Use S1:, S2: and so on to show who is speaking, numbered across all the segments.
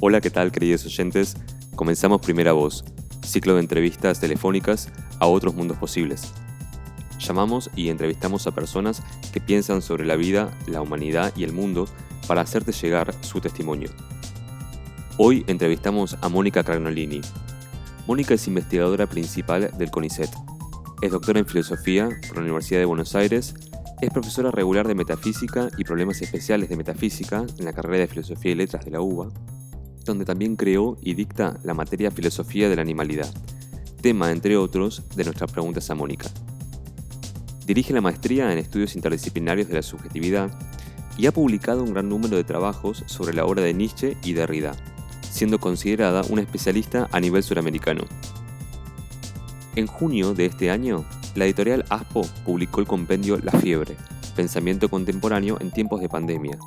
S1: Hola, ¿qué tal queridos oyentes? Comenzamos Primera Voz, ciclo de entrevistas telefónicas a otros mundos posibles. Llamamos y entrevistamos a personas que piensan sobre la vida, la humanidad y el mundo para hacerte llegar su testimonio. Hoy entrevistamos a Mónica Cragnolini. Mónica es investigadora principal del CONICET. Es doctora en filosofía por la Universidad de Buenos Aires es profesora regular de Metafísica y Problemas Especiales de Metafísica en la carrera de Filosofía y Letras de la UBA, donde también creó y dicta la materia Filosofía de la Animalidad, tema, entre otros, de nuestras preguntas a Mónica. Dirige la maestría en Estudios Interdisciplinarios de la Subjetividad y ha publicado un gran número de trabajos sobre la obra de Nietzsche y Derrida, siendo considerada una especialista a nivel suramericano. En junio de este año, la editorial ASPO publicó el compendio La Fiebre, Pensamiento Contemporáneo en tiempos de pandemia,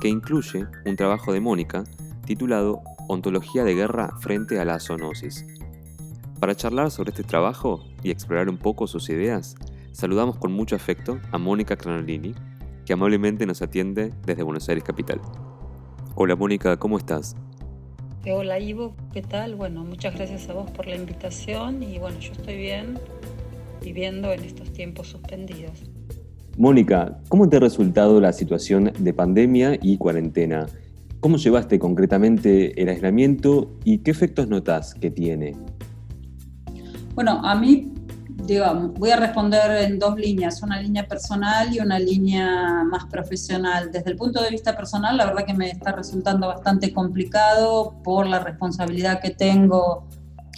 S1: que incluye un trabajo de Mónica titulado Ontología de guerra frente a la zoonosis. Para charlar sobre este trabajo y explorar un poco sus ideas, saludamos con mucho afecto a Mónica Cranolini, que amablemente nos atiende desde Buenos Aires Capital. Hola Mónica, ¿cómo estás?
S2: Hola Ivo, ¿qué tal? Bueno, muchas gracias a vos por la invitación y bueno, yo estoy bien, viviendo en estos tiempos suspendidos.
S1: Mónica, ¿cómo te ha resultado la situación de pandemia y cuarentena? ¿Cómo llevaste concretamente el aislamiento y qué efectos notas que tiene?
S2: Bueno, a mí, digamos, voy a responder en dos líneas, una línea personal y una línea más profesional. Desde el punto de vista personal, la verdad que me está resultando bastante complicado por la responsabilidad que tengo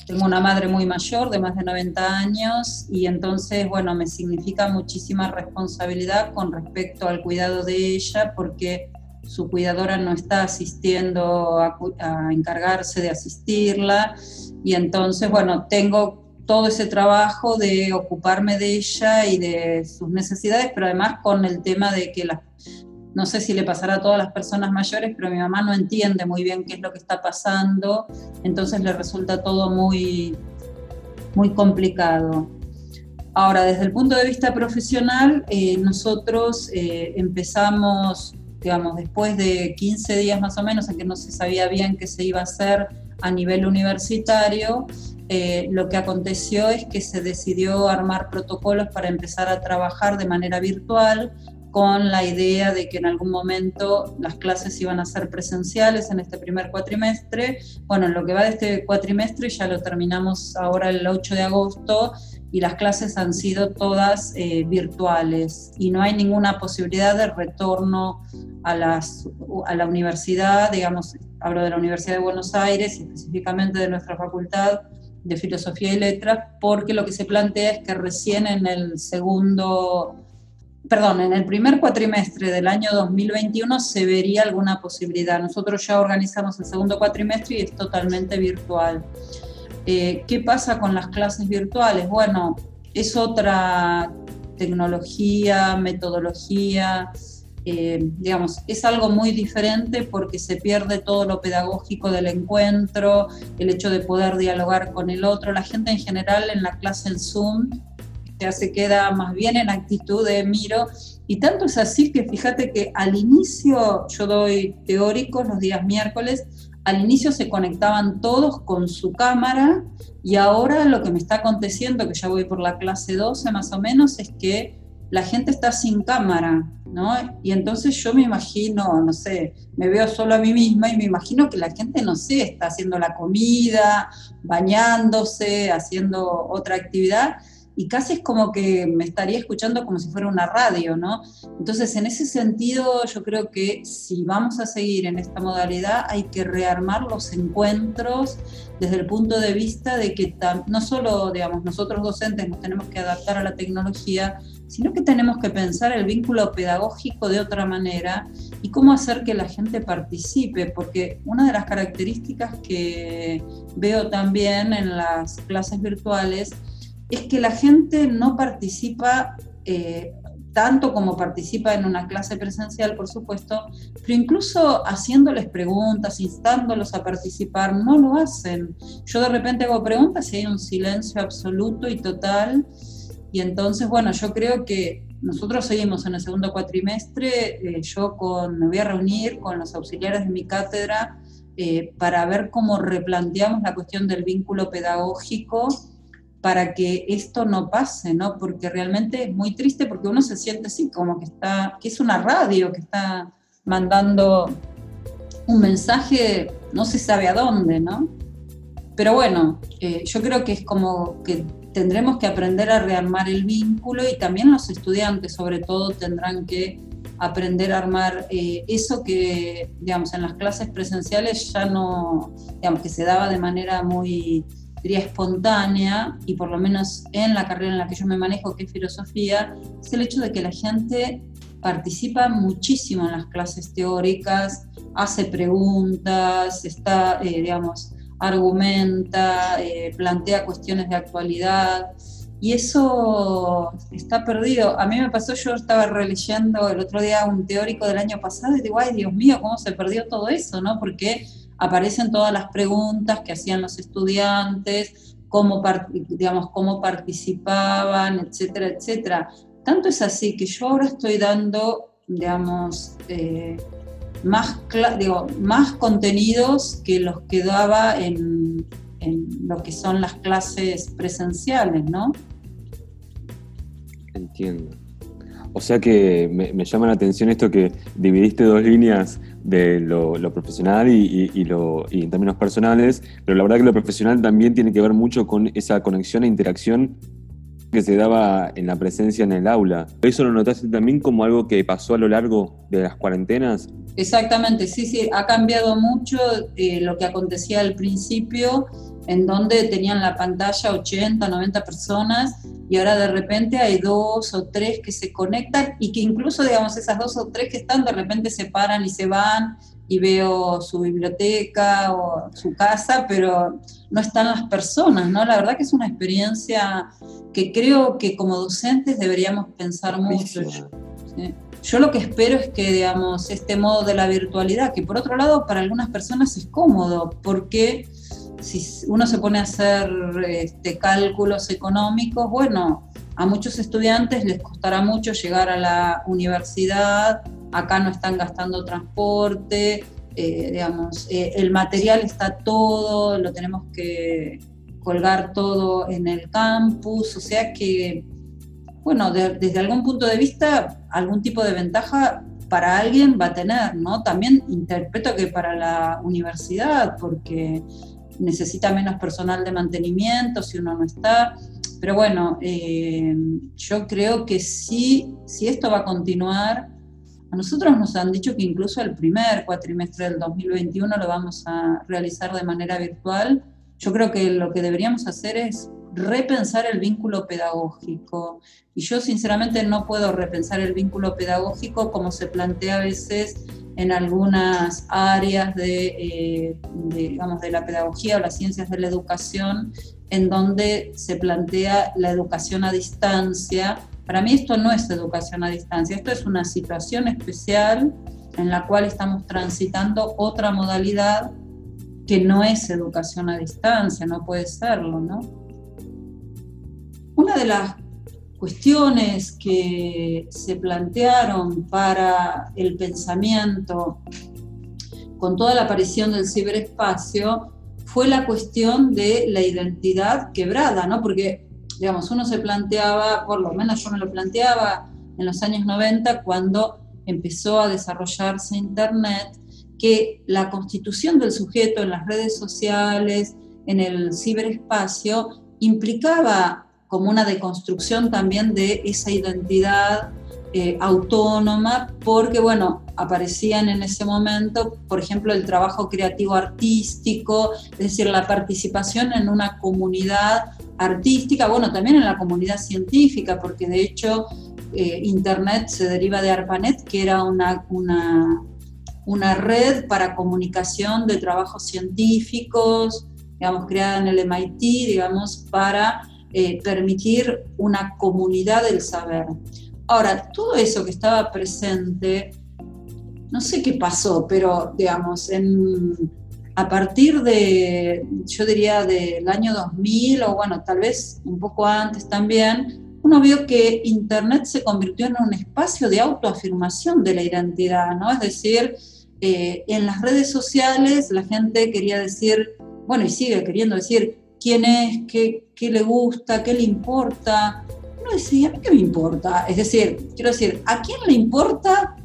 S2: tengo una madre muy mayor, de más de 90 años, y entonces, bueno, me significa muchísima responsabilidad con respecto al cuidado de ella, porque su cuidadora no está asistiendo a, encargarse de asistirla, y entonces, bueno, tengo todo ese trabajo de ocuparme de ella y de sus necesidades, pero además con el tema de que las no sé si le pasará a todas las personas mayores, pero mi mamá no entiende muy bien qué es lo que está pasando, entonces le resulta todo muy, muy complicado. Ahora, desde el punto de vista profesional, eh, nosotros eh, empezamos, digamos, después de 15 días más o menos en que no se sabía bien qué se iba a hacer a nivel universitario, eh, lo que aconteció es que se decidió armar protocolos para empezar a trabajar de manera virtual con la idea de que en algún momento las clases iban a ser presenciales en este primer cuatrimestre. Bueno, en lo que va de este cuatrimestre ya lo terminamos ahora el 8 de agosto y las clases han sido todas eh, virtuales y no hay ninguna posibilidad de retorno a, las, a la universidad, digamos, hablo de la Universidad de Buenos Aires específicamente de nuestra facultad de Filosofía y Letras, porque lo que se plantea es que recién en el segundo perdón, en el primer cuatrimestre del año 2021 se vería alguna posibilidad. Nosotros ya organizamos el segundo cuatrimestre y es totalmente virtual. Eh, ¿Qué pasa con las clases virtuales? Bueno, es otra tecnología, metodología, eh, digamos, es algo muy diferente porque se pierde todo lo pedagógico del encuentro, el hecho de poder dialogar con el otro. La gente en general en la clase en Zoom ya se queda más bien en actitud de miro. Y tanto es así que fíjate que al inicio, yo doy teóricos los días miércoles, al inicio se conectaban todos con su cámara y ahora lo que me está aconteciendo, que ya voy por la clase 12 más o menos, es que la gente está sin cámara, ¿no? Y entonces yo me imagino, no sé, me veo solo a mí misma y me imagino que la gente, no sé, está haciendo la comida, bañándose, haciendo otra actividad y casi es como que me estaría escuchando como si fuera una radio, ¿no? Entonces, en ese sentido, yo creo que si vamos a seguir en esta modalidad, hay que rearmar los encuentros desde el punto de vista de que no solo, digamos, nosotros docentes nos tenemos que adaptar a la tecnología, sino que tenemos que pensar el vínculo pedagógico de otra manera y cómo hacer que la gente participe, porque una de las características que veo también en las clases virtuales es que la gente no participa eh, tanto como participa en una clase presencial, por supuesto, pero incluso haciéndoles preguntas, instándolos a participar, no lo hacen. Yo de repente hago preguntas y hay un silencio absoluto y total. Y entonces, bueno, yo creo que nosotros seguimos en el segundo cuatrimestre, eh, yo con, me voy a reunir con los auxiliares de mi cátedra eh, para ver cómo replanteamos la cuestión del vínculo pedagógico para que esto no pase, ¿no? Porque realmente es muy triste porque uno se siente así, como que está, que es una radio que está mandando un mensaje, no se sabe a dónde, ¿no? Pero bueno, eh, yo creo que es como que tendremos que aprender a rearmar el vínculo y también los estudiantes sobre todo tendrán que aprender a armar eh, eso que, digamos, en las clases presenciales ya no, digamos, que se daba de manera muy, diría, espontánea, y por lo menos en la carrera en la que yo me manejo, que es filosofía, es el hecho de que la gente participa muchísimo en las clases teóricas, hace preguntas, está, eh, digamos, argumenta, eh, plantea cuestiones de actualidad. Y eso está perdido. A mí me pasó, yo estaba releyendo el otro día un teórico del año pasado y digo, ay Dios mío, ¿cómo se perdió todo eso? ¿no? Porque aparecen todas las preguntas que hacían los estudiantes, cómo, digamos, cómo participaban, etcétera, etcétera. Tanto es así que yo ahora estoy dando, digamos, eh, más, digo, más contenidos que los que daba en, en lo que son las clases presenciales, ¿no?
S1: Entiendo. O sea que me, llama la atención esto que dividiste dos líneas de lo, profesional y, lo, y en términos personales, pero la verdad que lo profesional también tiene que ver mucho con esa conexión e interacción que se daba en la presencia en el aula. ¿Eso lo notaste también como algo que pasó a lo largo de las cuarentenas?
S2: Exactamente, sí, sí, ha cambiado mucho eh, lo que acontecía al principio en donde tenían la pantalla 80, 90 personas y ahora de repente hay dos o tres que se conectan y que incluso, digamos, esas dos o tres que están de repente se paran y se van y veo su biblioteca o su casa, pero no están las personas, ¿no? La verdad que es una experiencia que creo que como docentes deberíamos pensar mucho. Yo lo que espero es que, digamos, este modo de la virtualidad, que por otro lado para algunas personas es cómodo, porque si uno se pone a hacer este, cálculos económicos, bueno, a muchos estudiantes les costará mucho llegar a la universidad, acá no están gastando transporte, eh, digamos, eh, el material está todo, lo tenemos que colgar todo en el campus, o sea que, bueno, desde algún punto de vista, algún tipo de ventaja para alguien va a tener, ¿no? También interpreto que para la universidad, porque necesita menos personal de mantenimiento si uno no está. Pero bueno, eh, yo creo que sí, si esto va a continuar, a nosotros nos han dicho que incluso el primer cuatrimestre del 2021 lo vamos a realizar de manera virtual. Yo creo que lo que deberíamos hacer es repensar el vínculo pedagógico. Y yo sinceramente no puedo repensar el vínculo pedagógico como se plantea a veces en algunas áreas eh, de, digamos, de la pedagogía o las ciencias de la educación, en donde se plantea la educación a distancia. Para mí esto no es educación a distancia, esto es una situación especial en la cual estamos transitando otra modalidad que no es educación a distancia, no puede serlo, ¿no? Una de las cuestiones que se plantearon para el pensamiento con toda la aparición del ciberespacio fue la cuestión de la identidad quebrada, ¿no? Porque, digamos, uno se planteaba, por lo menos yo me lo planteaba en los años 90, cuando empezó a desarrollarse Internet, que la constitución del sujeto en las redes sociales, en el ciberespacio, implicaba como una deconstrucción también de esa identidad eh, autónoma, porque bueno, aparecían en ese momento, por ejemplo, el trabajo creativo artístico, es decir, la participación en una comunidad artística, bueno, también en la comunidad científica, porque de hecho eh, Internet se deriva de ARPANET, que era una, una, una red para comunicación de trabajos científicos, digamos, creada en el MIT, digamos, para eh, permitir una comunidad del saber. Ahora, todo eso que estaba presente, no sé qué pasó, pero digamos, a partir de, yo diría, del año 2000 o bueno, tal vez un poco antes también, uno vio que Internet se convirtió en un espacio de autoafirmación de la identidad, ¿no? Es decir, eh, en las redes sociales la gente quería decir, bueno, y sigue queriendo decir quién es, qué, qué le gusta, qué le importa. Uno decía, ¿a mí qué me importa? Es decir, quiero decir, ¿a quién le importa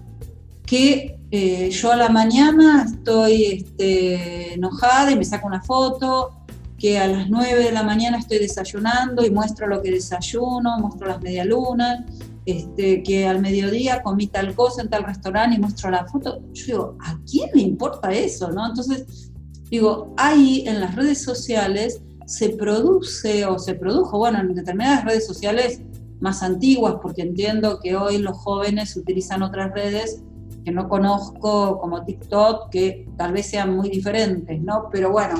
S2: que eh, yo a la mañana estoy este, enojada y me saco una foto, que a las 9 de la mañana estoy desayunando y muestro lo que desayuno, muestro las medialunas, este, que al mediodía comí tal cosa en tal restaurante y muestro la foto. Yo digo, ¿a quién le importa eso? ¿no? Entonces, digo, ahí en las redes sociales se produce o se produjo, bueno, en determinadas redes sociales más antiguas, porque entiendo que hoy los jóvenes utilizan otras redes que no conozco como TikTok, que tal vez sean muy diferentes, ¿no? Pero bueno,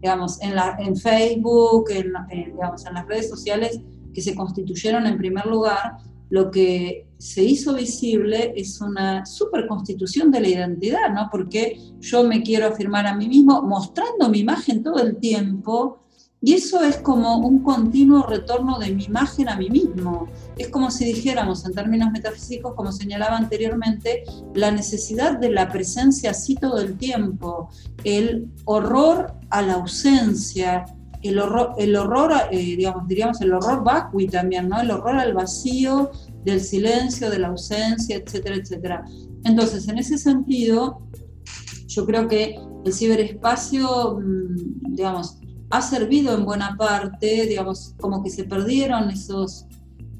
S2: digamos, en, la, en Facebook, en, digamos, en las redes sociales que se constituyeron en primer lugar, lo que se hizo visible es una superconstitución de la identidad, ¿no? Porque yo me quiero afirmar a mí mismo mostrando mi imagen todo el tiempo y eso es como un continuo retorno de mi imagen a mí mismo. Es como si dijéramos en términos metafísicos, como señalaba anteriormente, la necesidad de la presencia así todo el tiempo, el horror a la ausencia, el horror, el horror eh, digamos, diríamos, el horror vacui también, ¿no? El horror al vacío, del silencio, de la ausencia, etcétera, etcétera. Entonces, en ese sentido, yo creo que el ciberespacio, mm, digamos, ha servido en buena parte, digamos, como que se perdieron esos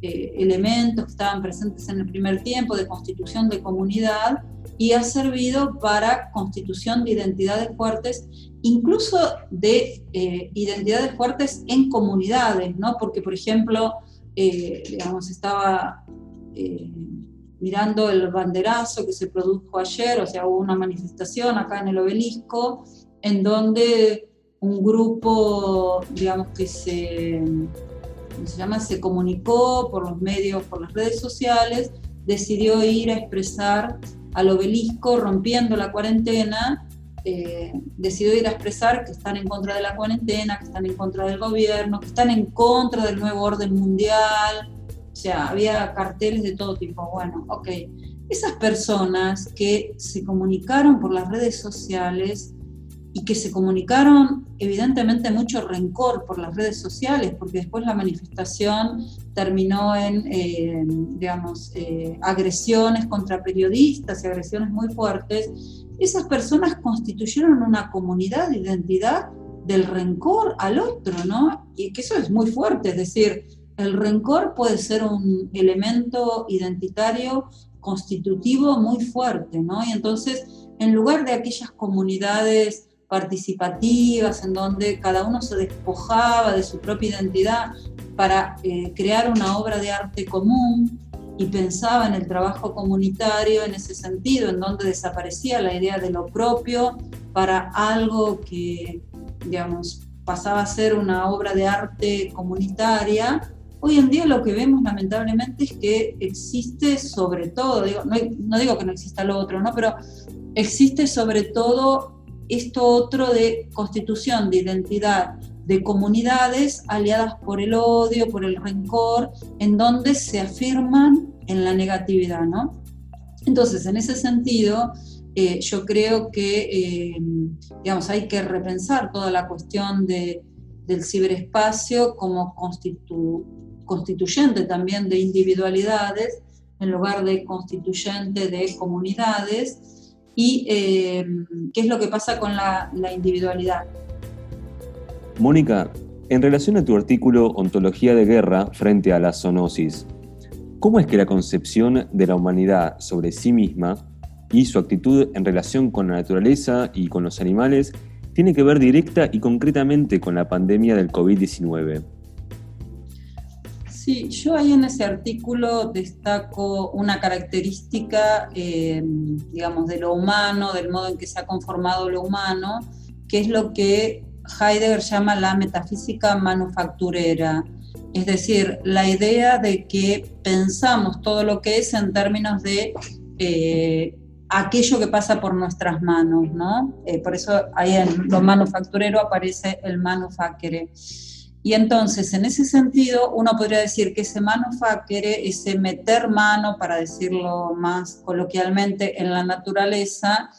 S2: eh, elementos que estaban presentes en el primer tiempo de constitución de comunidad y ha servido para constitución de identidades fuertes, incluso de eh, identidades fuertes en comunidades, ¿no? Porque, por ejemplo, eh, digamos, estaba mirando el banderazo que se produjo ayer, o sea, hubo una manifestación acá en el obelisco, en donde un grupo, digamos, que se, se llama? Se comunicó por los medios, por las redes sociales, decidió ir a expresar al obelisco rompiendo la cuarentena, eh, decidió ir a expresar que están en contra de la cuarentena, que están en contra del gobierno, que están en contra del nuevo orden mundial, o sea, había carteles de todo tipo. Bueno, ok, esas personas que se comunicaron por las redes sociales, y que se comunicaron evidentemente mucho rencor por las redes sociales, porque después la manifestación terminó en, eh, digamos, eh, agresiones contra periodistas y agresiones muy fuertes, esas personas constituyeron una comunidad de identidad del rencor al otro, ¿no? Y que eso es muy fuerte, es decir, el rencor puede ser un elemento identitario constitutivo muy fuerte, ¿no? Y entonces, en lugar de aquellas comunidades participativas, en donde cada uno se despojaba de su propia identidad para eh, crear una obra de arte común y pensaba en el trabajo comunitario en ese sentido, en donde desaparecía la idea de lo propio para algo que, digamos, pasaba a ser una obra de arte comunitaria. Hoy en día lo que vemos lamentablemente es que existe sobre todo, digo, no, no digo que no exista lo otro, ¿no? pero existe sobre todo esto otro de constitución de identidad de comunidades aliadas por el odio, por el rencor, en donde se afirman en la negatividad, ¿no? Entonces, en ese sentido, eh, yo creo que, eh, digamos, hay que repensar toda la cuestión de, del ciberespacio como constituyente también de individualidades, en lugar de constituyente de comunidades, y eh, qué es lo que pasa con la, individualidad.
S1: Mónica, en relación a tu artículo Ontología de Guerra frente a la zoonosis, ¿cómo es que la concepción de la humanidad sobre sí misma y su actitud en relación con la naturaleza y con los animales tiene que ver directa y concretamente con la pandemia del COVID-19?
S2: Sí, yo ahí en ese artículo destaco una característica, eh, digamos, de lo humano, del modo en que se ha conformado lo humano, que es lo que Heidegger llama la metafísica manufacturera. Es decir, la idea de que pensamos todo lo que es en términos de eh, aquello que pasa por nuestras manos, ¿no? Eh, por eso ahí en lo manufacturero aparece el manufacere. Y entonces, en ese sentido, uno podría decir que ese manufacture, ese meter mano, para decirlo más coloquialmente, en la naturaleza,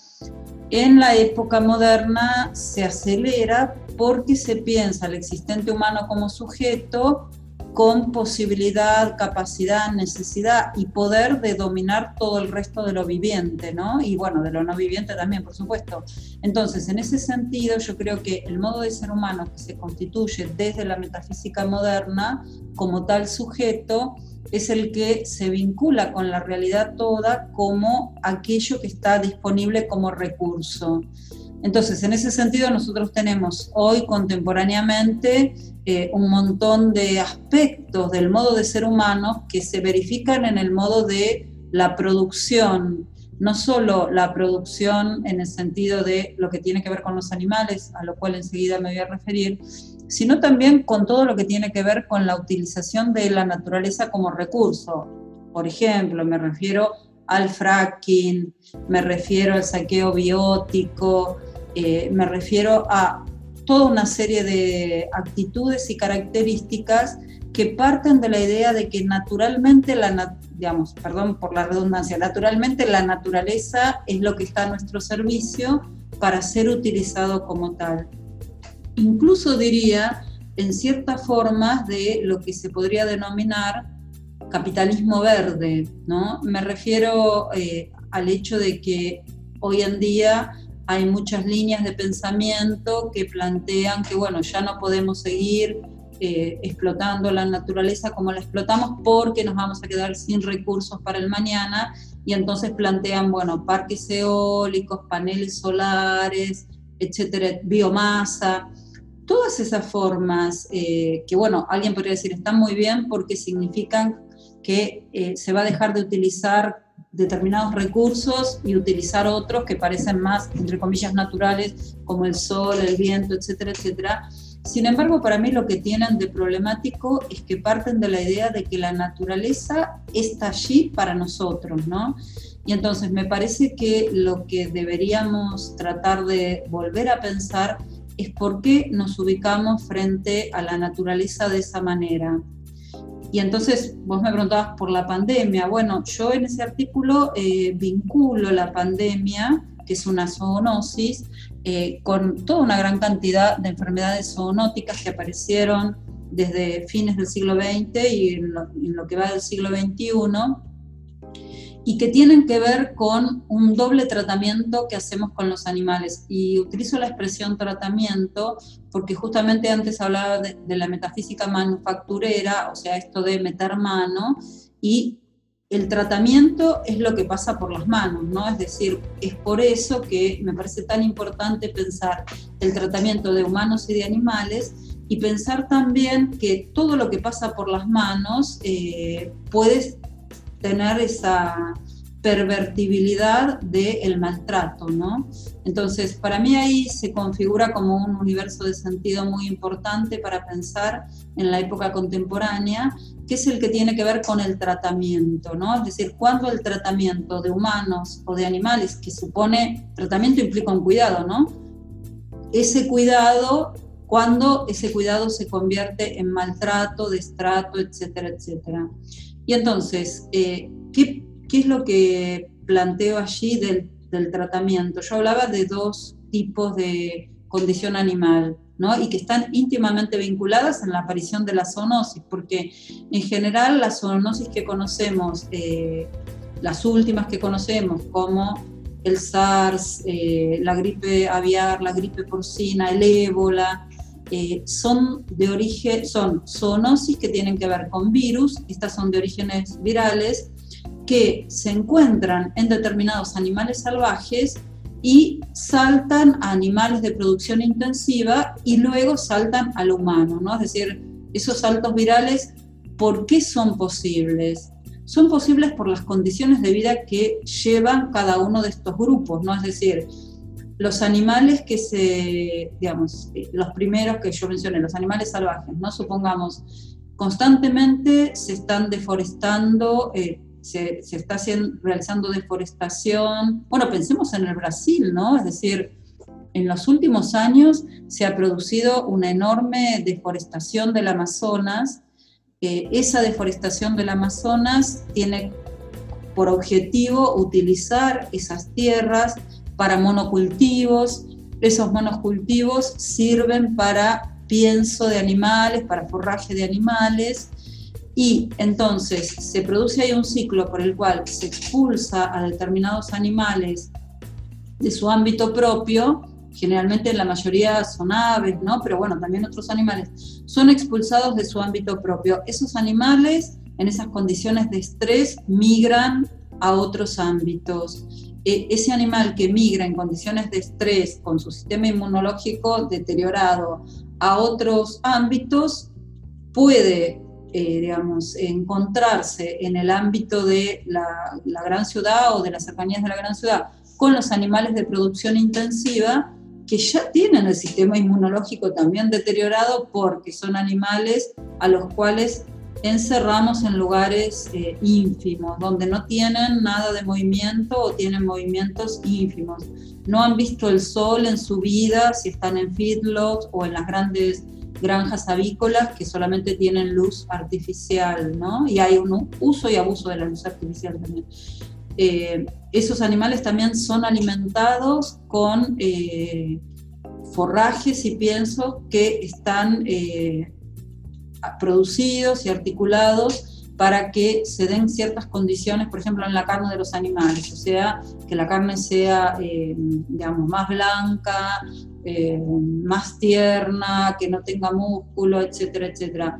S2: en la época moderna se acelera porque se piensa el existente humano como sujeto con posibilidad, capacidad, necesidad y poder de dominar todo el resto de lo viviente, ¿no? Y bueno, de lo no viviente también, por supuesto. Entonces, en ese sentido, yo creo que el modo de ser humano que se constituye desde la metafísica moderna como tal sujeto es el que se vincula con la realidad toda como aquello que está disponible como recurso. Entonces, en ese sentido, nosotros tenemos hoy contemporáneamente eh, un montón de aspectos del modo de ser humano que se verifican en el modo de la producción, no solo la producción en el sentido de lo que tiene que ver con los animales, a lo cual enseguida me voy a referir, sino también con todo lo que tiene que ver con la utilización de la naturaleza como recurso. Por ejemplo, me refiero al fracking, me refiero al saqueo biótico, eh, me refiero a toda una serie de actitudes y características que parten de la idea de que naturalmente la, digamos, perdón por la redundancia, naturalmente la naturaleza es lo que está a nuestro servicio para ser utilizado como tal. Incluso diría en ciertas formas de lo que se podría denominar capitalismo verde, ¿no? Me refiero eh, al hecho de que hoy en día hay muchas líneas de pensamiento que plantean que, bueno, ya no podemos seguir eh, explotando la naturaleza como la explotamos porque nos vamos a quedar sin recursos para el mañana. Y entonces plantean, bueno, parques eólicos, paneles solares, etcétera, biomasa, todas esas formas eh, que, bueno, alguien podría decir están muy bien porque significan que eh, se va a dejar de utilizar determinados recursos y utilizar otros que parecen más, entre comillas, naturales, como el sol, el viento, etcétera, etcétera. Sin embargo, para mí lo que tienen de problemático es que parten de la idea de que la naturaleza está allí para nosotros, ¿no? Y entonces me parece que lo que deberíamos tratar de volver a pensar es por qué nos ubicamos frente a la naturaleza de esa manera. Y entonces vos me preguntabas por la pandemia. Bueno, yo en ese artículo eh, vinculo la pandemia, que es una zoonosis, eh, con toda una gran cantidad de enfermedades zoonóticas que aparecieron desde fines del siglo XX y en lo, en lo que va del siglo XXI y que tienen que ver con un doble tratamiento que hacemos con los animales. Y utilizo la expresión tratamiento porque justamente antes hablaba de, la metafísica manufacturera, o sea, esto de meter mano, y el tratamiento es lo que pasa por las manos, ¿no? Es decir, es por eso que me parece tan importante pensar el tratamiento de humanos y de animales y pensar también que todo lo que pasa por las manos eh, puede tener esa pervertibilidad del maltrato, ¿no? Entonces, para mí ahí se configura como un universo de sentido muy importante para pensar en la época contemporánea, que es el que tiene que ver con el tratamiento, ¿no? Es decir, cuando el tratamiento de humanos o de animales, que supone, tratamiento implica un cuidado, ¿no? Ese cuidado, cuando ese cuidado se convierte en maltrato, destrato, etcétera, etcétera. Y entonces, eh, ¿qué, es lo que planteo allí del, tratamiento? Yo hablaba de dos tipos de condición animal, ¿no? y que están íntimamente vinculadas en la aparición de la zoonosis, porque en general la zoonosis que conocemos, eh, las últimas que conocemos, como el SARS, eh, la gripe aviar, la gripe porcina, el ébola, son de origen, son zoonosis que tienen que ver con virus, estas son de orígenes virales, que se encuentran en determinados animales salvajes y saltan a animales de producción intensiva y luego saltan al humano, ¿no? Es decir, esos saltos virales, ¿por qué son posibles? Son posibles por las condiciones de vida que llevan cada uno de estos grupos, ¿no? Es decir, los animales que se, digamos, los primeros que yo mencioné, los animales salvajes, ¿no? Supongamos, constantemente se están deforestando, eh, se, está haciendo, realizando deforestación. Bueno, pensemos en el Brasil, ¿no? Es decir, en los últimos años se ha producido una enorme deforestación del Amazonas. Eh, esa deforestación del Amazonas tiene por objetivo utilizar esas tierras para monocultivos. Esos monocultivos sirven para pienso de animales, para forraje de animales. Y entonces se produce ahí un ciclo por el cual se expulsa a determinados animales de su ámbito propio, generalmente la mayoría son aves, ¿no? Pero bueno, también otros animales, son expulsados de su ámbito propio. Esos animales en esas condiciones de estrés migran a otros ámbitos. E, ese animal que migra en condiciones de estrés con su sistema inmunológico deteriorado a otros ámbitos puede, eh, digamos, encontrarse en el ámbito de la, la gran ciudad o de las cercanías de la gran ciudad con los animales de producción intensiva que ya tienen el sistema inmunológico también deteriorado porque son animales a los cuales encerramos en lugares eh, ínfimos, donde no tienen nada de movimiento o tienen movimientos ínfimos. No han visto el sol en su vida si están en feedlots o en las grandes granjas avícolas que solamente tienen luz artificial, ¿no? Y hay un uso y abuso de la luz artificial también. Eh, esos animales también son alimentados con eh, forrajes y piensos que están producidos y articulados para que se den ciertas condiciones, por ejemplo, en la carne de los animales, o sea, que la carne sea, eh, digamos, más blanca, eh, más tierna, que no tenga músculo, etcétera, etcétera.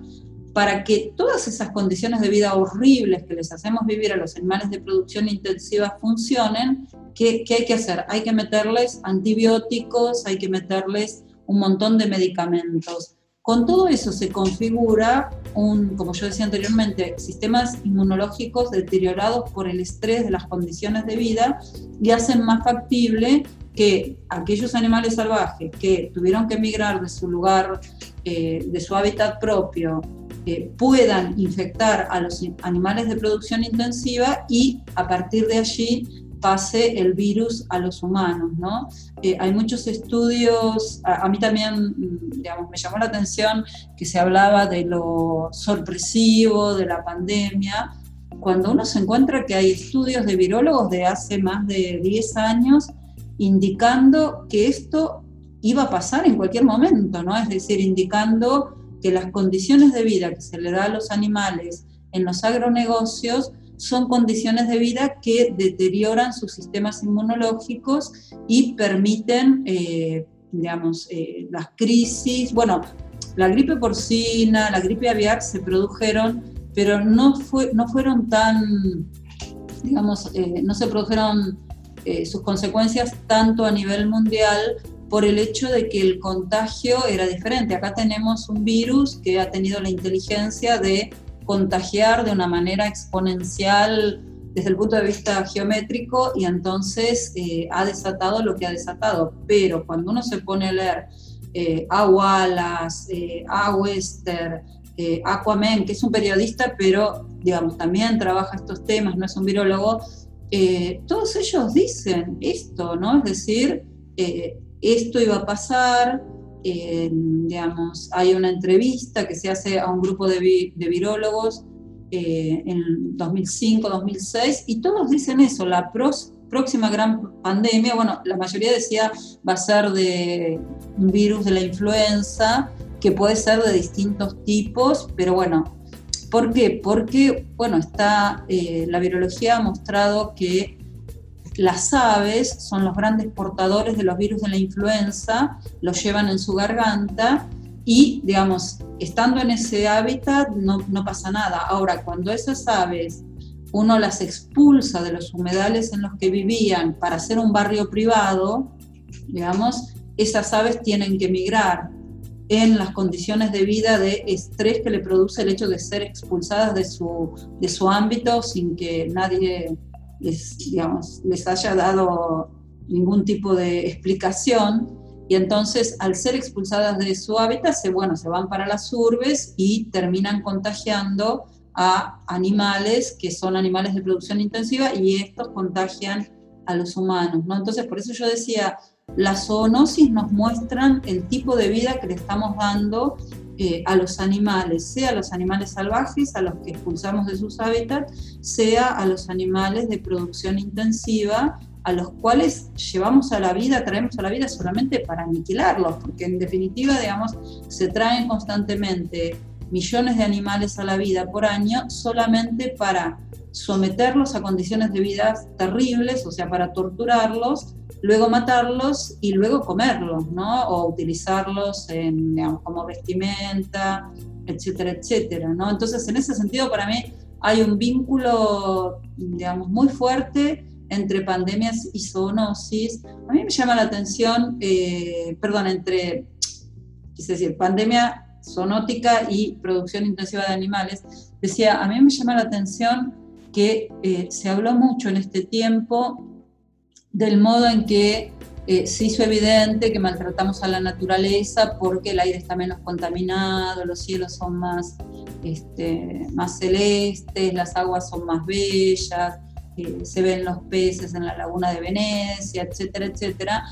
S2: Para que todas esas condiciones de vida horribles que les hacemos vivir a los animales de producción intensiva funcionen, ¿qué, qué hay que hacer? Hay que meterles antibióticos, hay que meterles un montón de medicamentos. Con todo eso se configura un, como yo decía anteriormente, sistemas inmunológicos deteriorados por el estrés de las condiciones de vida y hacen más factible que aquellos animales salvajes que tuvieron que emigrar de su lugar, eh, de su hábitat propio, eh, puedan infectar a los animales de producción intensiva y a partir de allí pase el virus a los humanos, ¿no? Eh, hay muchos estudios, a, mí también, mm, digamos, me llamó la atención que se hablaba de lo sorpresivo de la pandemia, cuando uno se encuentra que hay estudios de virólogos de hace más de 10 años indicando que esto iba a pasar en cualquier momento, ¿no? Es decir, indicando que las condiciones de vida que se le da a los animales en los agronegocios son condiciones de vida que deterioran sus sistemas inmunológicos y permiten, eh, digamos, eh, las crisis. Bueno, la gripe porcina, la gripe aviar se produjeron, pero no, fue, no fueron tan, digamos, eh, no se produjeron sus consecuencias tanto a nivel mundial por el hecho de que el contagio era diferente. Acá tenemos un virus que ha tenido la inteligencia de contagiar de una manera exponencial desde el punto de vista geométrico y entonces eh, ha desatado lo que ha desatado. Pero cuando uno se pone a leer eh, a Wallace, eh, a Wester, eh, Aquaman, que es un periodista, pero digamos también trabaja estos temas, no es un virólogo, todos ellos dicen esto, ¿no? Es decir, esto iba a pasar, digamos, hay una entrevista que se hace a un grupo de, de virólogos eh, en 2005, 2006, y todos dicen eso, la próxima gran pandemia, bueno, la mayoría decía va a ser de un virus de la influenza, que puede ser de distintos tipos, pero bueno, ¿por qué? Porque, bueno, está, eh, la virología ha mostrado que las aves son los grandes portadores de los virus de la influenza, los llevan en su garganta y, digamos, estando en ese hábitat no, pasa nada. Ahora, cuando esas aves uno las expulsa de los humedales en los que vivían para hacer un barrio privado, digamos, esas aves tienen que migrar en las condiciones de vida de estrés que le produce el hecho de ser expulsadas de su, de su ámbito sin que nadie les, digamos, les haya dado ningún tipo de explicación y entonces al ser expulsadas de su hábitat se, bueno, se van para las urbes y terminan contagiando a animales que son animales de producción intensiva y estos contagian a los humanos. ¿no? Entonces por eso yo decía, las zoonosis nos muestran el tipo de vida que le estamos dando a los animales, sea a los animales salvajes, a los que expulsamos de sus hábitats, sea a los animales de producción intensiva a los cuales llevamos a la vida, traemos a la vida solamente para aniquilarlos, porque en definitiva, digamos, se traen constantemente millones de animales a la vida por año solamente para someterlos a condiciones de vida terribles, o sea, para torturarlos, luego matarlos y luego comerlos, ¿no? O utilizarlos en, como vestimenta, etcétera, etcétera, ¿no? Entonces, en ese sentido, para mí hay un vínculo, digamos, muy fuerte entre pandemias y zoonosis. A mí me llama la atención, eh, perdón, entre, quise decir, pandemia zoonótica y producción intensiva de animales. Decía, a mí me llama la atención que eh, se habló mucho en este tiempo del modo en que eh, se hizo evidente que maltratamos a la naturaleza porque el aire está menos contaminado, los cielos son más, este, más celestes, las aguas son más bellas, eh, se ven los peces en la laguna de Venecia, etcétera, etcétera.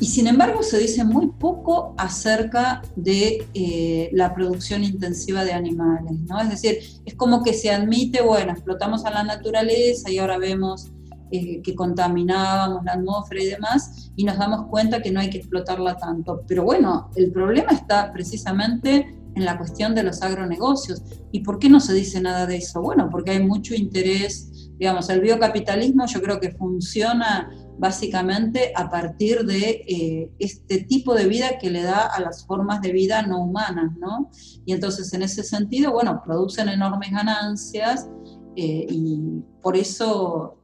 S2: Y sin embargo se dice muy poco acerca de eh, la producción intensiva de animales, ¿no? Es decir, es como que se admite, bueno, explotamos a la naturaleza y ahora vemos eh, que contaminábamos la atmósfera y demás, y nos damos cuenta que no hay que explotarla tanto. Pero bueno, el problema está precisamente en la cuestión de los agronegocios. ¿Y por qué no se dice nada de eso? Bueno, porque hay mucho interés, digamos, el biocapitalismo yo creo que funciona básicamente a partir de eh, este tipo de vida que le da a las formas de vida no humanas, ¿no? Y entonces en ese sentido, bueno, producen enormes ganancias eh, y por eso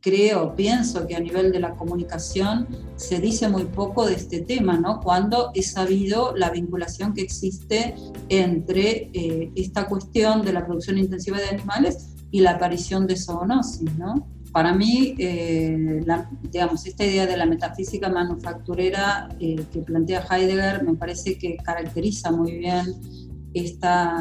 S2: creo, pienso que a nivel de la comunicación se dice muy poco de este tema, ¿no? Cuando he sabido la vinculación que existe entre eh, esta cuestión de la producción intensiva de animales y la aparición de zoonosis, ¿no? Para mí, eh, digamos, esta idea de la metafísica manufacturera eh, que plantea Heidegger me parece que caracteriza muy bien esta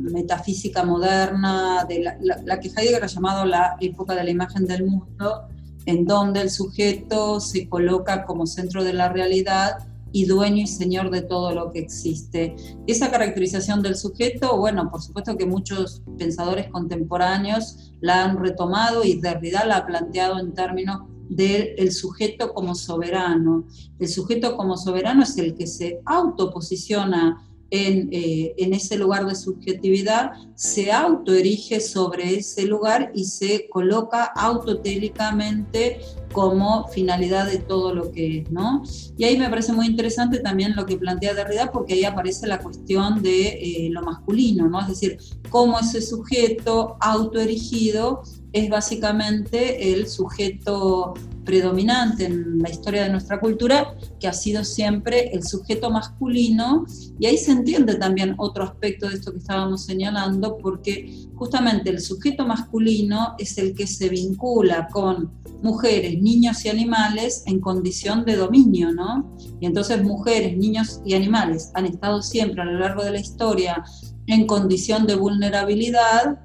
S2: metafísica moderna, de la, que Heidegger ha llamado la época de la imagen del mundo, en donde el sujeto se coloca como centro de la realidad y dueño y señor de todo lo que existe. Esa caracterización del sujeto, bueno, por supuesto que muchos pensadores contemporáneos la han retomado y Derrida la ha planteado en términos del sujeto como soberano. El sujeto como soberano es el que se autoposiciona eh, en, ese lugar de subjetividad, se autoerige sobre ese lugar y se coloca autotélicamente como finalidad de todo lo que es, ¿no? Y ahí me parece muy interesante también lo que plantea Derrida, porque ahí aparece la cuestión de eh, lo masculino, ¿no? Es decir, cómo ese sujeto autoerigido es básicamente el sujeto predominante en la historia de nuestra cultura, que ha sido siempre el sujeto masculino, y ahí se entiende también otro aspecto de esto que estábamos señalando, porque justamente el sujeto masculino es el que se vincula con mujeres, niños y animales en condición de dominio, ¿no? Y entonces mujeres, niños y animales han estado siempre a lo largo de la historia en condición de vulnerabilidad,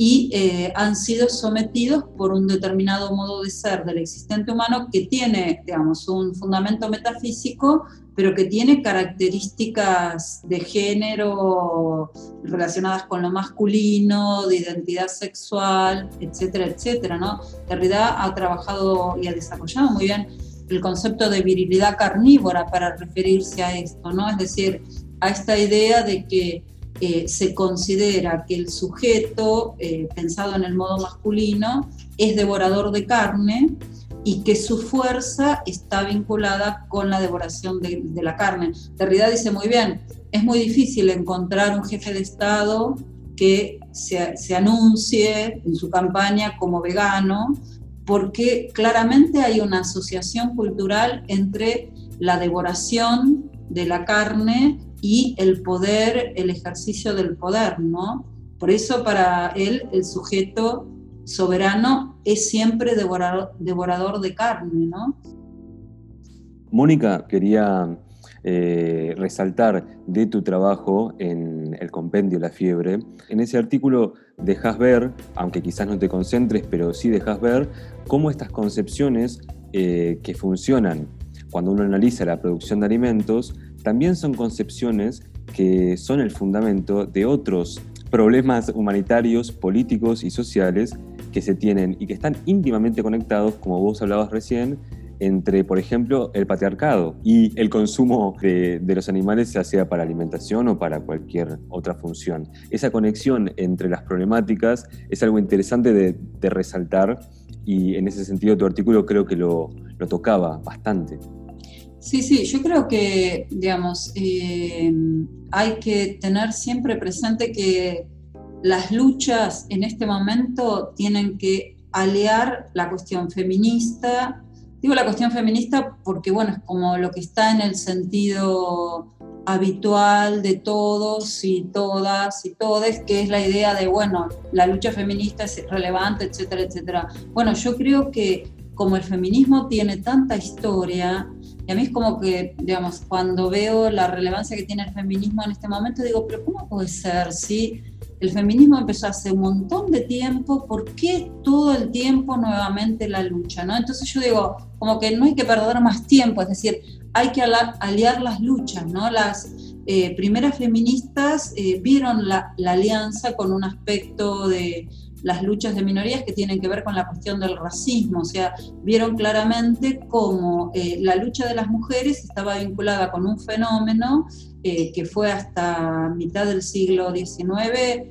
S2: y eh, han sido sometidos por un determinado modo de ser del existente humano que tiene, digamos, un fundamento metafísico, pero que tiene características de género relacionadas con lo masculino, de identidad sexual, etcétera, etcétera, ¿no? Derrida ha trabajado y ha desarrollado muy bien el concepto de virilidad carnívora para referirse a esto, ¿no? Es decir, a esta idea de que eh, se considera que el sujeto, eh, pensado en el modo masculino, es devorador de carne y que su fuerza está vinculada con la devoración de, la carne. Derrida dice muy bien, es muy difícil encontrar un jefe de Estado que se, se anuncie en su campaña como vegano, porque claramente hay una asociación cultural entre la devoración de la carne y el poder, el ejercicio del poder, ¿no? Por eso para él el sujeto soberano es siempre devorador, devorador de carne, ¿no?
S1: Mónica, quería eh, resaltar de tu trabajo en el compendio La Fiebre. En ese artículo dejas ver, aunque quizás no te concentres, pero sí dejas ver cómo estas concepciones eh, que funcionan cuando uno analiza la producción de alimentos también son concepciones que son el fundamento de otros problemas humanitarios, políticos y sociales que se tienen y que están íntimamente conectados, como vos hablabas recién, entre, por ejemplo, el patriarcado y el consumo de, los animales, ya sea para alimentación o para cualquier otra función. Esa conexión entre las problemáticas es algo interesante de, resaltar y en ese sentido tu artículo creo que lo, tocaba bastante.
S2: Sí, sí, yo creo que, digamos, eh, hay que tener siempre presente que las luchas en este momento tienen que aliar la cuestión feminista, digo la cuestión feminista porque, bueno, es como lo que está en el sentido habitual de todos y todas y todes, que es la idea de, bueno, la lucha feminista es relevante, etcétera, etcétera. Bueno, yo creo que como el feminismo tiene tanta historia, y a mí es como que, digamos, cuando veo la relevancia que tiene el feminismo en este momento, digo, pero ¿cómo puede ser si el feminismo empezó hace un montón de tiempo, ¿por qué todo el tiempo nuevamente la lucha? ¿no? Entonces yo digo, como que no hay que perder más tiempo, es decir, hay que aliar las luchas, ¿no? Las eh, primeras feministas eh, vieron la, alianza con un aspecto de las luchas de minorías que tienen que ver con la cuestión del racismo, o sea, vieron claramente cómo eh, la lucha de las mujeres estaba vinculada con un fenómeno que fue hasta mitad del siglo XIX,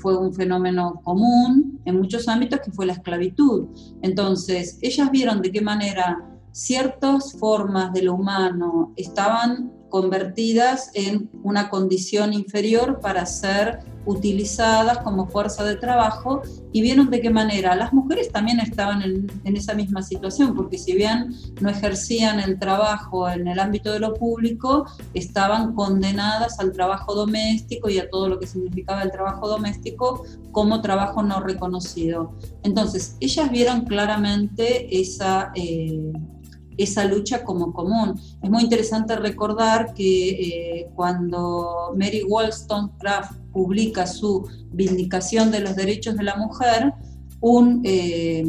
S2: fue un fenómeno común en muchos ámbitos, que fue la esclavitud. Entonces, ellas vieron de qué manera ciertas formas de lo humano estaban convertidas en una condición inferior para ser utilizadas como fuerza de trabajo y vieron de qué manera las mujeres también estaban en, esa misma situación, porque si bien no ejercían el trabajo en el ámbito de lo público, estaban condenadas al trabajo doméstico y a todo lo que significaba el trabajo doméstico como trabajo no reconocido. Entonces, ellas vieron claramente esa... Eh, esa lucha como común. Es muy interesante recordar que eh, cuando Mary Wollstonecraft publica su Vindicación de los Derechos de la Mujer, un, eh,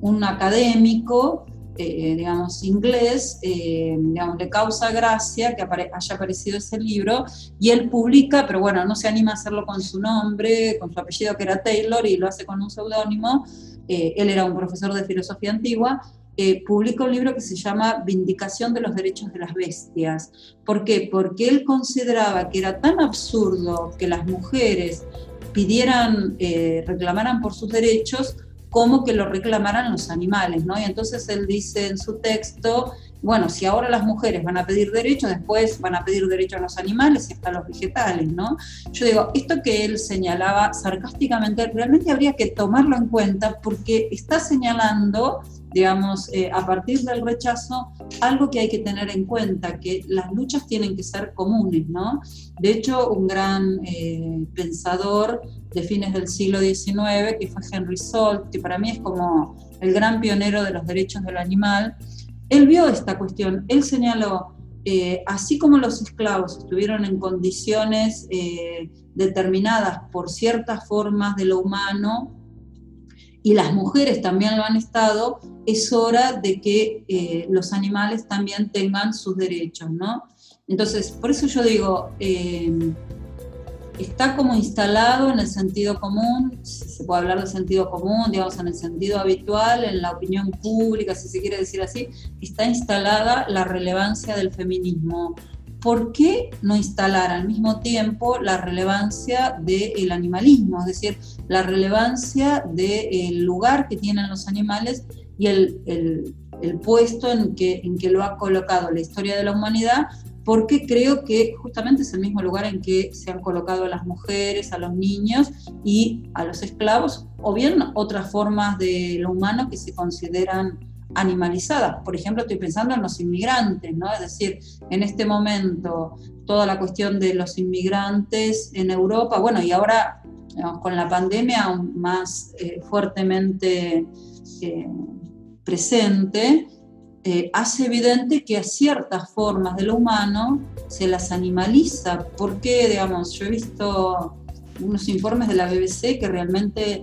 S2: un académico, eh, digamos, inglés, digamos, le causa gracia que haya aparecido ese libro y él publica, pero bueno, no se anima a hacerlo con su nombre, con su apellido que era Taylor y lo hace con un seudónimo. él era un profesor de filosofía antigua eh, publica un libro que se llama Vindicación de los Derechos de las Bestias. ¿Por qué? Porque él consideraba que era tan absurdo que las mujeres pidieran, eh, reclamaran por sus derechos como que lo reclamaran los animales, ¿no? Y entonces él dice en su texto, bueno, si ahora las mujeres van a pedir derechos, después van a pedir derechos a los animales y hasta a los vegetales, ¿no? Yo digo, esto que él señalaba sarcásticamente, realmente habría que tomarlo en cuenta porque está señalando digamos, eh, a partir del rechazo, algo que hay que tener en cuenta, que las luchas tienen que ser comunes, ¿no? De hecho, un gran eh, pensador de fines del siglo XIX, que fue Henry Salt, que para mí es como el gran pionero de los derechos del animal, él vio esta cuestión, él señaló, eh, así como los esclavos estuvieron en condiciones determinadas por ciertas formas de lo humano, y las mujeres también lo han estado, es hora de que eh, los animales también tengan sus derechos, ¿no? Entonces, por eso yo digo, eh, está como instalado en el sentido común, se puede hablar de sentido común, digamos, en el sentido habitual, en la opinión pública, si se quiere decir así, está instalada la relevancia del feminismo ¿por qué no instalar al mismo tiempo la relevancia del animalismo? Es decir, la relevancia del lugar que tienen los animales y el, puesto en que, en que lo ha colocado la historia de la humanidad, porque creo que justamente es el mismo lugar en que se han colocado a las mujeres, a los niños y a los esclavos, o bien otras formas de lo humano que se consideran animalizadas. Por ejemplo, estoy pensando en los inmigrantes, ¿no? Es decir, en este momento toda la cuestión de los inmigrantes en Europa, bueno, y ahora con la pandemia aún más eh, fuertemente eh, presente, eh, hace evidente que a ciertas formas de lo humano se las animaliza. Porque, digamos, yo he visto unos informes de la BBC que realmente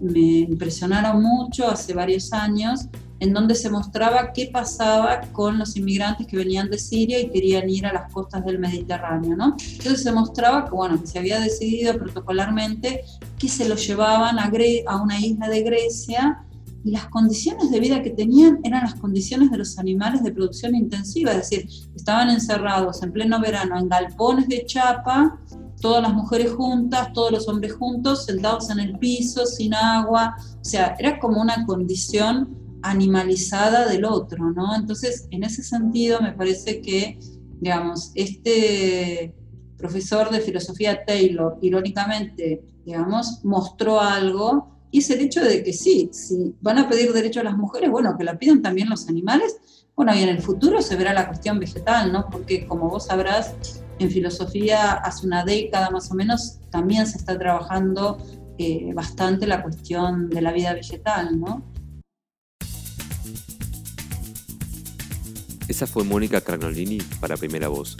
S2: me impresionaron mucho hace varios años, en donde se mostraba qué pasaba con los inmigrantes que venían de Siria y querían ir a las costas del Mediterráneo, ¿no? Entonces se mostraba que, bueno, se había decidido protocolarmente que se los llevaban a, a una isla de Grecia y las condiciones de vida que tenían eran las condiciones de los animales de producción intensiva, es decir, estaban encerrados en pleno verano en galpones de chapa, todas las mujeres juntas, todos los hombres juntos, sentados en el piso, sin agua, o sea, era como una condición animalizada del otro, ¿no? Entonces, en ese sentido, me parece que, digamos, este profesor de filosofía Taylor, irónicamente, digamos, mostró algo, y es el hecho de que sí, si van a pedir derecho a las mujeres, bueno, que la pidan también los animales, bueno, y en el futuro se verá la cuestión vegetal, ¿no? Porque como vos sabrás, en filosofía hace una década más o menos también se está trabajando eh, bastante la cuestión de la vida vegetal, ¿no?
S1: Esa fue Mónica Carnolini para Primera Voz.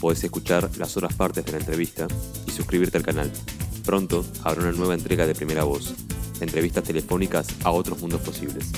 S1: Puedes escuchar las otras partes de la entrevista y suscribirte al canal. Pronto habrá una nueva entrega de Primera Voz, entrevistas telefónicas a otros mundos posibles.